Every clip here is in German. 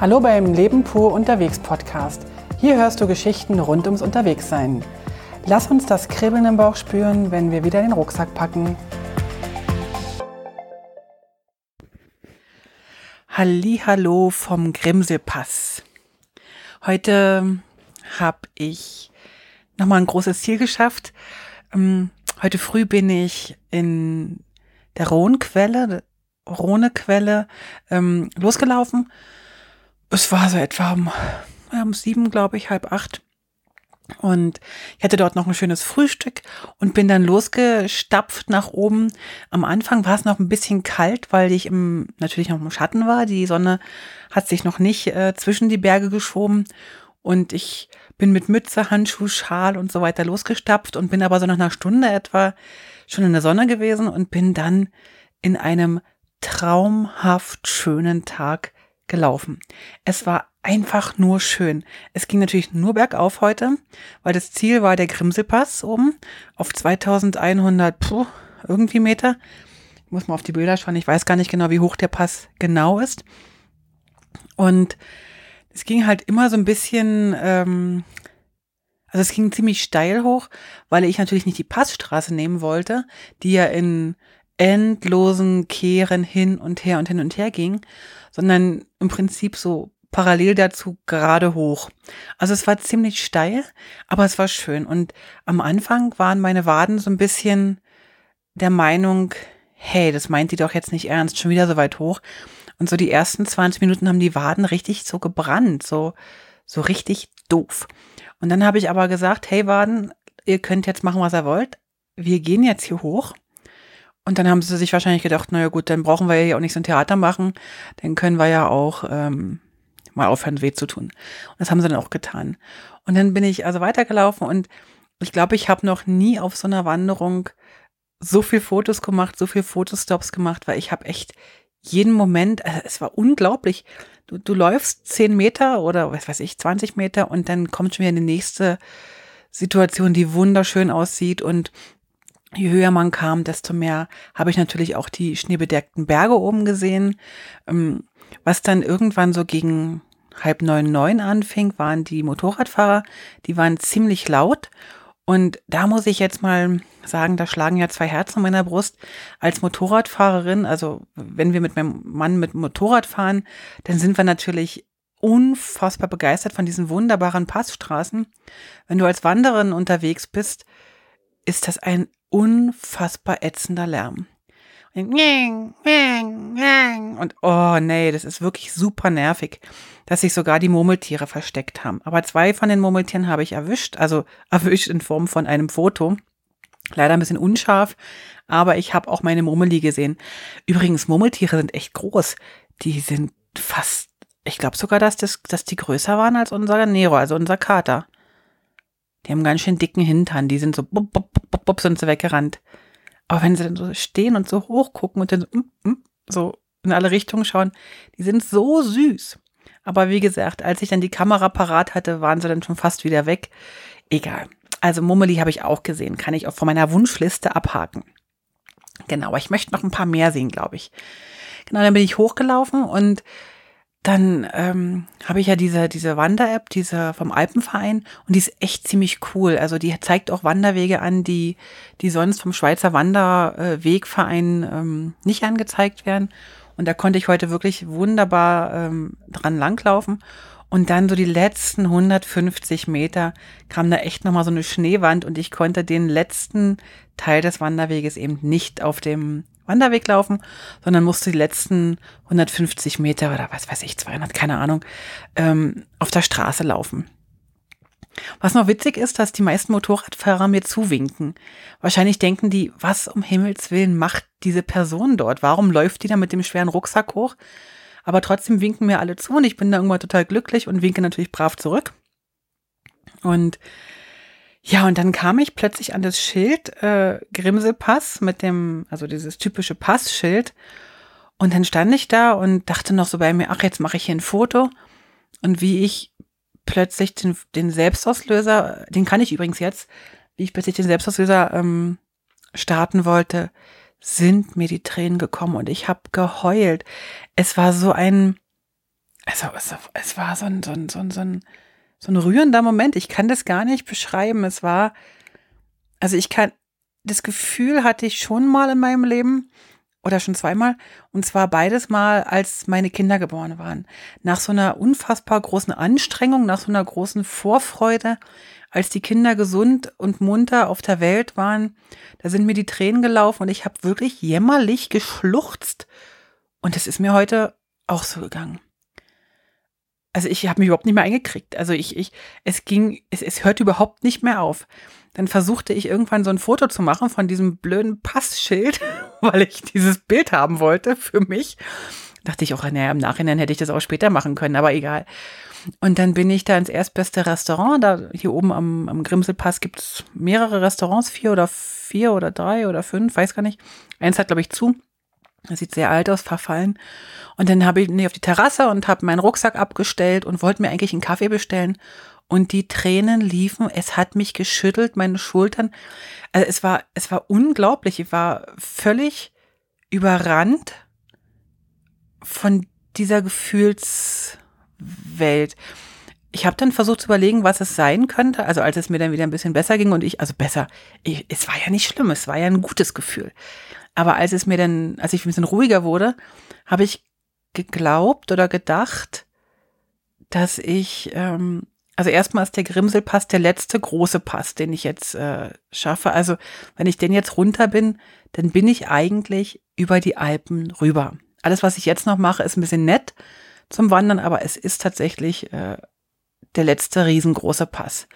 Hallo beim Leben pur unterwegs Podcast. Hier hörst du Geschichten rund ums Unterwegssein. Lass uns das Kribbeln im Bauch spüren, wenn wir wieder den Rucksack packen. Hallo vom Grimselpass. Heute habe ich nochmal ein großes Ziel geschafft. Ähm, heute früh bin ich in der Rhonequelle, Rhonequelle ähm, losgelaufen. Es war so etwa um, um sieben, glaube ich, halb acht. Und ich hatte dort noch ein schönes Frühstück und bin dann losgestapft nach oben. Am Anfang war es noch ein bisschen kalt, weil ich im, natürlich noch im Schatten war. Die Sonne hat sich noch nicht äh, zwischen die Berge geschoben. Und ich bin mit Mütze, Handschuh, Schal und so weiter losgestapft und bin aber so nach einer Stunde etwa schon in der Sonne gewesen und bin dann in einem traumhaft schönen Tag gelaufen. Es war einfach nur schön. Es ging natürlich nur bergauf heute, weil das Ziel war der Grimselpass oben auf 2100 puh, irgendwie Meter. Ich muss mal auf die Bilder schauen. Ich weiß gar nicht genau, wie hoch der Pass genau ist. Und es ging halt immer so ein bisschen, ähm, also es ging ziemlich steil hoch, weil ich natürlich nicht die Passstraße nehmen wollte, die ja in endlosen Kehren hin und her und hin und her ging, sondern im Prinzip so parallel dazu gerade hoch. Also es war ziemlich steil, aber es war schön. Und am Anfang waren meine Waden so ein bisschen der Meinung, hey, das meint die doch jetzt nicht ernst, schon wieder so weit hoch. Und so die ersten 20 Minuten haben die Waden richtig so gebrannt, so, so richtig doof. Und dann habe ich aber gesagt, hey Waden, ihr könnt jetzt machen, was ihr wollt. Wir gehen jetzt hier hoch. Und dann haben sie sich wahrscheinlich gedacht, naja gut, dann brauchen wir ja auch nicht so ein Theater machen. Dann können wir ja auch ähm, mal aufhören, weh zu tun. Und das haben sie dann auch getan. Und dann bin ich also weitergelaufen und ich glaube, ich habe noch nie auf so einer Wanderung so viel Fotos gemacht, so viel Fotostops gemacht, weil ich habe echt jeden Moment, also es war unglaublich. Du, du läufst zehn Meter oder was weiß ich, 20 Meter und dann kommt schon wieder eine nächste Situation, die wunderschön aussieht und je höher man kam, desto mehr habe ich natürlich auch die schneebedeckten Berge oben gesehen. Ähm, was dann irgendwann so gegen halb neun, neun anfing, waren die Motorradfahrer, die waren ziemlich laut. Und da muss ich jetzt mal sagen, da schlagen ja zwei Herzen in meiner Brust. Als Motorradfahrerin, also wenn wir mit meinem Mann mit Motorrad fahren, dann sind wir natürlich unfassbar begeistert von diesen wunderbaren Passstraßen. Wenn du als Wanderin unterwegs bist, ist das ein unfassbar ätzender Lärm. Und oh nee, das ist wirklich super nervig, dass sich sogar die Murmeltiere versteckt haben. Aber zwei von den Murmeltieren habe ich erwischt, also erwischt in Form von einem Foto. Leider ein bisschen unscharf, aber ich habe auch meine Murmeli gesehen. Übrigens, Murmeltiere sind echt groß. Die sind fast, ich glaube sogar, dass, das, dass die größer waren als unser Nero, also unser Kater. Die haben ganz schön dicken Hintern, die sind so, bup, bup, bup, bup, sind sie weggerannt. Aber wenn sie dann so stehen und so hoch gucken und dann so, mm, mm, so in alle Richtungen schauen, die sind so süß. Aber wie gesagt, als ich dann die Kamera parat hatte, waren sie dann schon fast wieder weg. Egal. Also Mummeli habe ich auch gesehen, kann ich auch von meiner Wunschliste abhaken. Genau, aber ich möchte noch ein paar mehr sehen, glaube ich. Genau, dann bin ich hochgelaufen und dann ähm, habe ich ja diese, diese Wander-App, diese vom Alpenverein, und die ist echt ziemlich cool. Also die zeigt auch Wanderwege an, die, die sonst vom Schweizer Wanderwegverein ähm, nicht angezeigt werden. Und da konnte ich heute wirklich wunderbar ähm, dran langlaufen. Und dann so die letzten 150 Meter kam da echt nochmal so eine Schneewand und ich konnte den letzten Teil des Wanderweges eben nicht auf dem Wanderweg laufen, sondern musste die letzten 150 Meter oder was weiß ich, 200, keine Ahnung, ähm, auf der Straße laufen. Was noch witzig ist, dass die meisten Motorradfahrer mir zuwinken. Wahrscheinlich denken die, was um Himmels Willen macht diese Person dort? Warum läuft die da mit dem schweren Rucksack hoch? Aber trotzdem winken mir alle zu und ich bin da irgendwann total glücklich und winke natürlich brav zurück. Und ja, und dann kam ich plötzlich an das Schild äh, Grimselpass mit dem, also dieses typische Passschild. Und dann stand ich da und dachte noch so bei mir, ach, jetzt mache ich hier ein Foto. Und wie ich plötzlich den, den Selbstauslöser, den kann ich übrigens jetzt, wie ich plötzlich den Selbstauslöser ähm, starten wollte, sind mir die Tränen gekommen und ich habe geheult. Es war so ein, also es, es war so ein, so, ein, so, ein, so, ein, so ein rührender Moment. Ich kann das gar nicht beschreiben. Es war, also ich kann, das Gefühl hatte ich schon mal in meinem Leben oder schon zweimal. Und zwar beides Mal, als meine Kinder geboren waren. Nach so einer unfassbar großen Anstrengung, nach so einer großen Vorfreude, als die Kinder gesund und munter auf der Welt waren, da sind mir die Tränen gelaufen und ich habe wirklich jämmerlich geschluchzt. Und es ist mir heute auch so gegangen. Also ich habe mich überhaupt nicht mehr eingekriegt. Also ich, ich, es ging, es, es hört überhaupt nicht mehr auf. Dann versuchte ich irgendwann so ein Foto zu machen von diesem blöden Passschild, weil ich dieses Bild haben wollte für mich. Dachte ich auch, naja, im Nachhinein hätte ich das auch später machen können, aber egal. Und dann bin ich da ins erstbeste Restaurant. Da hier oben am, am Grimselpass gibt es mehrere Restaurants, vier oder vier oder drei oder fünf, weiß gar nicht. Eins hat, glaube ich, zu. Das sieht sehr alt aus, verfallen. Und dann habe ich nee, auf die Terrasse und habe meinen Rucksack abgestellt und wollte mir eigentlich einen Kaffee bestellen. Und die Tränen liefen. Es hat mich geschüttelt, meine Schultern. Also es war, es war unglaublich. Ich war völlig überrannt von dieser Gefühlswelt. Ich habe dann versucht zu überlegen, was es sein könnte. Also als es mir dann wieder ein bisschen besser ging und ich, also besser, ich, es war ja nicht schlimm, es war ja ein gutes Gefühl. Aber als es mir dann, als ich ein bisschen ruhiger wurde, habe ich geglaubt oder gedacht, dass ich, ähm, also erstmal ist der Grimselpass der letzte große Pass, den ich jetzt äh, schaffe. Also wenn ich den jetzt runter bin, dann bin ich eigentlich über die Alpen rüber. Alles, was ich jetzt noch mache, ist ein bisschen nett zum Wandern, aber es ist tatsächlich äh, der letzte riesengroße Pass.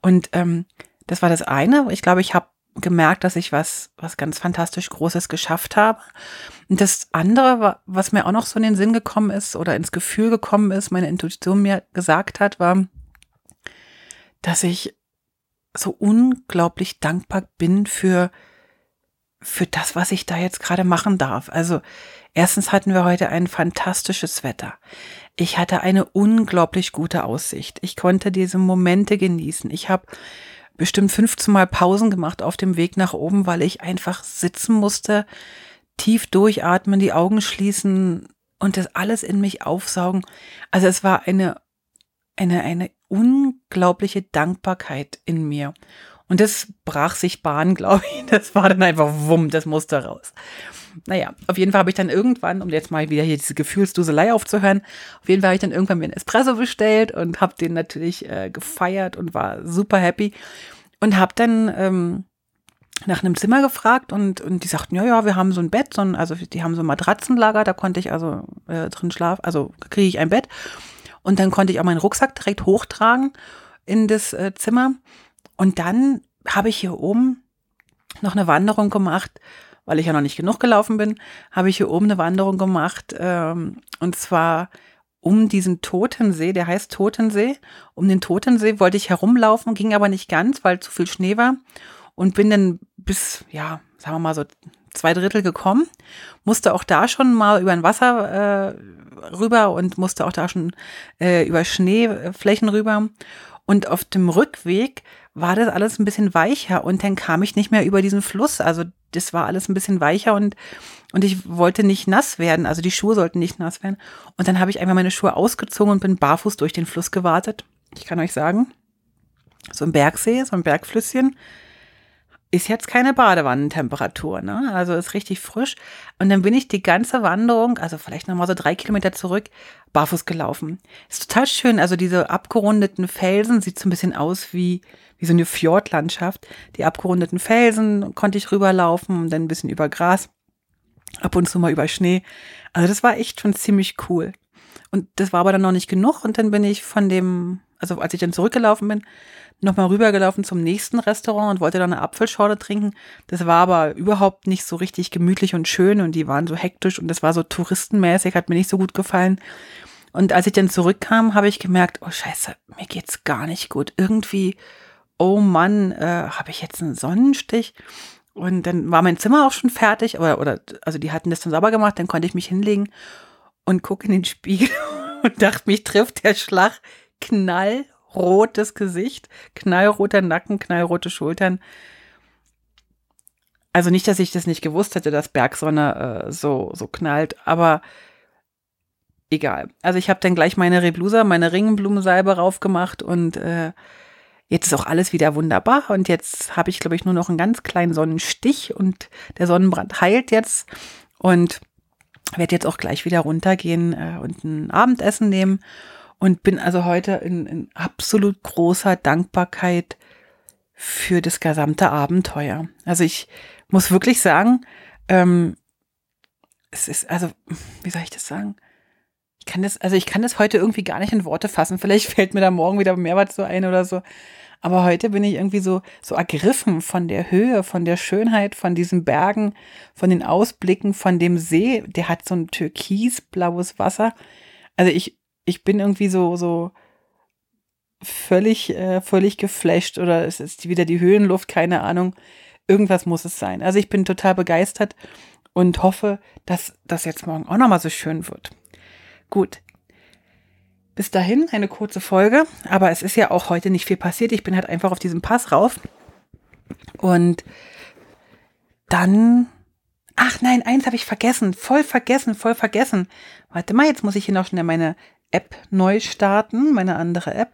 Und ähm, das war das eine. Ich glaube, ich habe gemerkt, dass ich was, was ganz fantastisch Großes geschafft habe. Und das andere, was mir auch noch so in den Sinn gekommen ist oder ins Gefühl gekommen ist, meine Intuition mir gesagt hat, war, dass ich so unglaublich dankbar bin für, für das, was ich da jetzt gerade machen darf. Also erstens hatten wir heute ein fantastisches Wetter. Ich hatte eine unglaublich gute Aussicht. Ich konnte diese Momente genießen. Ich habe bestimmt 15 Mal Pausen gemacht auf dem Weg nach oben, weil ich einfach sitzen musste, tief durchatmen, die Augen schließen und das alles in mich aufsaugen. Also es war eine, eine, eine unglaubliche Dankbarkeit in mir. Und das brach sich Bahn, glaube ich. Das war dann einfach wumm, das musste raus. Naja, auf jeden Fall habe ich dann irgendwann, um jetzt mal wieder hier diese Gefühlsduselei aufzuhören, auf jeden Fall habe ich dann irgendwann mir einen Espresso bestellt und habe den natürlich äh, gefeiert und war super happy. Und habe dann ähm, nach einem Zimmer gefragt und, und die sagten, ja, ja, wir haben so ein Bett, so ein, also die haben so ein Matratzenlager, da konnte ich also äh, drin schlafen, also kriege ich ein Bett. Und dann konnte ich auch meinen Rucksack direkt hochtragen in das äh, Zimmer. Und dann habe ich hier oben noch eine Wanderung gemacht, weil ich ja noch nicht genug gelaufen bin, habe ich hier oben eine Wanderung gemacht. Ähm, und zwar um diesen Totensee, der heißt Totensee. Um den Totensee wollte ich herumlaufen, ging aber nicht ganz, weil zu viel Schnee war. Und bin dann bis, ja, sagen wir mal so zwei Drittel gekommen. Musste auch da schon mal über ein Wasser äh, rüber und musste auch da schon äh, über Schneeflächen rüber. Und auf dem Rückweg war das alles ein bisschen weicher und dann kam ich nicht mehr über diesen Fluss. Also das war alles ein bisschen weicher und, und ich wollte nicht nass werden. Also die Schuhe sollten nicht nass werden. Und dann habe ich einfach meine Schuhe ausgezogen und bin barfuß durch den Fluss gewartet. Ich kann euch sagen, so ein Bergsee, so ein Bergflüsschen, ist jetzt keine Badewannentemperatur, ne? Also ist richtig frisch. Und dann bin ich die ganze Wanderung, also vielleicht nochmal so drei Kilometer zurück, barfuß gelaufen. Ist total schön. Also diese abgerundeten Felsen sieht so ein bisschen aus wie, wie so eine Fjordlandschaft. Die abgerundeten Felsen konnte ich rüberlaufen und dann ein bisschen über Gras, ab und zu mal über Schnee. Also das war echt schon ziemlich cool. Und das war aber dann noch nicht genug. Und dann bin ich von dem, also als ich dann zurückgelaufen bin, nochmal rübergelaufen zum nächsten Restaurant und wollte dann eine Apfelschorle trinken. Das war aber überhaupt nicht so richtig gemütlich und schön und die waren so hektisch und das war so touristenmäßig, hat mir nicht so gut gefallen. Und als ich dann zurückkam, habe ich gemerkt, oh scheiße, mir geht's gar nicht gut. Irgendwie, oh Mann, äh, habe ich jetzt einen Sonnenstich? Und dann war mein Zimmer auch schon fertig, oder, oder also die hatten das dann sauber gemacht, dann konnte ich mich hinlegen und gucke in den Spiegel und dachte, mich trifft der Schlag knall rotes Gesicht, knallroter Nacken, knallrote Schultern. Also nicht, dass ich das nicht gewusst hätte, dass Bergsonne äh, so, so knallt, aber egal. Also ich habe dann gleich meine Reblusa, meine Ringenblumensalbe raufgemacht und äh, jetzt ist auch alles wieder wunderbar. Und jetzt habe ich, glaube ich, nur noch einen ganz kleinen Sonnenstich und der Sonnenbrand heilt jetzt. Und werde jetzt auch gleich wieder runtergehen äh, und ein Abendessen nehmen. Und bin also heute in, in absolut großer Dankbarkeit für das gesamte Abenteuer. Also ich muss wirklich sagen, ähm, es ist, also, wie soll ich das sagen? Ich kann das, also ich kann das heute irgendwie gar nicht in Worte fassen. Vielleicht fällt mir da morgen wieder mehr was so ein oder so. Aber heute bin ich irgendwie so, so ergriffen von der Höhe, von der Schönheit, von diesen Bergen, von den Ausblicken, von dem See. Der hat so ein türkisblaues Wasser. Also ich, ich bin irgendwie so, so völlig, äh, völlig geflasht oder es ist wieder die Höhenluft, keine Ahnung. Irgendwas muss es sein. Also ich bin total begeistert und hoffe, dass das jetzt morgen auch nochmal so schön wird. Gut. Bis dahin eine kurze Folge, aber es ist ja auch heute nicht viel passiert. Ich bin halt einfach auf diesem Pass rauf. Und dann, ach nein, eins habe ich vergessen, voll vergessen, voll vergessen. Warte mal, jetzt muss ich hier noch schnell meine App neu starten, meine andere App.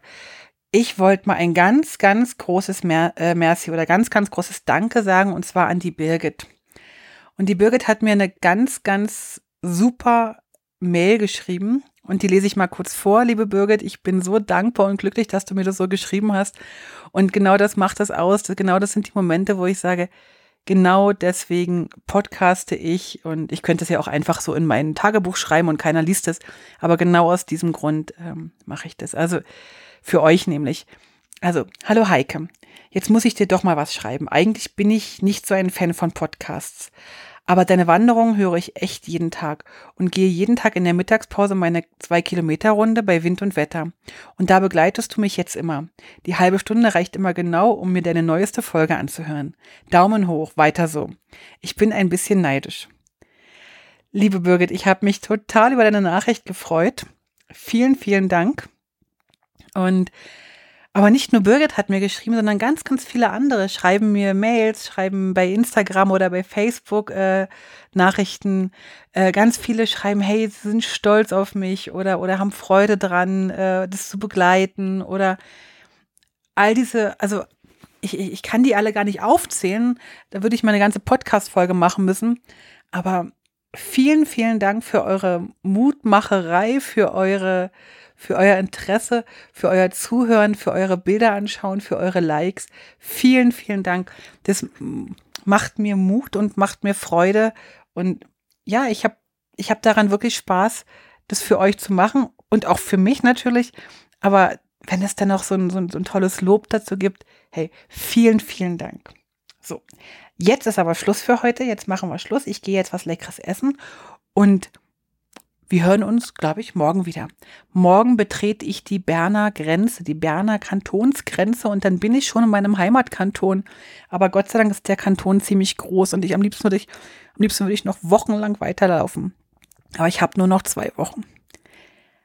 Ich wollte mal ein ganz, ganz großes Mer äh, Merci oder ganz, ganz großes Danke sagen und zwar an die Birgit. Und die Birgit hat mir eine ganz, ganz super Mail geschrieben und die lese ich mal kurz vor, liebe Birgit. Ich bin so dankbar und glücklich, dass du mir das so geschrieben hast. Und genau das macht das aus. Genau das sind die Momente, wo ich sage, genau deswegen podcaste ich und ich könnte es ja auch einfach so in mein Tagebuch schreiben und keiner liest es. Aber genau aus diesem Grund ähm, mache ich das. Also für euch nämlich. Also, hallo Heike. Jetzt muss ich dir doch mal was schreiben. Eigentlich bin ich nicht so ein Fan von Podcasts. Aber deine Wanderung höre ich echt jeden Tag und gehe jeden Tag in der Mittagspause meine zwei Kilometer Runde bei Wind und Wetter. Und da begleitest du mich jetzt immer. Die halbe Stunde reicht immer genau, um mir deine neueste Folge anzuhören. Daumen hoch, weiter so. Ich bin ein bisschen neidisch. Liebe Birgit, ich habe mich total über deine Nachricht gefreut. Vielen, vielen Dank. Und aber nicht nur Birgit hat mir geschrieben, sondern ganz, ganz viele andere schreiben mir Mails, schreiben bei Instagram oder bei Facebook äh, Nachrichten. Äh, ganz viele schreiben, hey, sie sind stolz auf mich oder, oder haben Freude dran, äh, das zu begleiten oder all diese, also ich, ich kann die alle gar nicht aufzählen. Da würde ich mal eine ganze Podcast-Folge machen müssen. Aber vielen, vielen Dank für eure Mutmacherei, für eure für euer Interesse, für euer Zuhören, für eure Bilder anschauen, für eure Likes. Vielen, vielen Dank. Das macht mir Mut und macht mir Freude. Und ja, ich habe ich hab daran wirklich Spaß, das für euch zu machen und auch für mich natürlich. Aber wenn es dann noch so ein, so ein, so ein tolles Lob dazu gibt, hey, vielen, vielen Dank. So, jetzt ist aber Schluss für heute. Jetzt machen wir Schluss. Ich gehe jetzt was Leckeres essen und wir hören uns, glaube ich, morgen wieder. Morgen betrete ich die Berner Grenze, die Berner Kantonsgrenze und dann bin ich schon in meinem Heimatkanton. Aber Gott sei Dank ist der Kanton ziemlich groß und ich am liebsten würde ich, am liebsten würde ich noch wochenlang weiterlaufen. Aber ich habe nur noch zwei Wochen.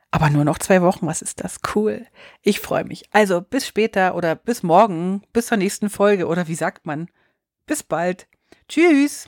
Aber nur noch zwei Wochen, was ist das? Cool. Ich freue mich. Also bis später oder bis morgen, bis zur nächsten Folge oder wie sagt man? Bis bald. Tschüss.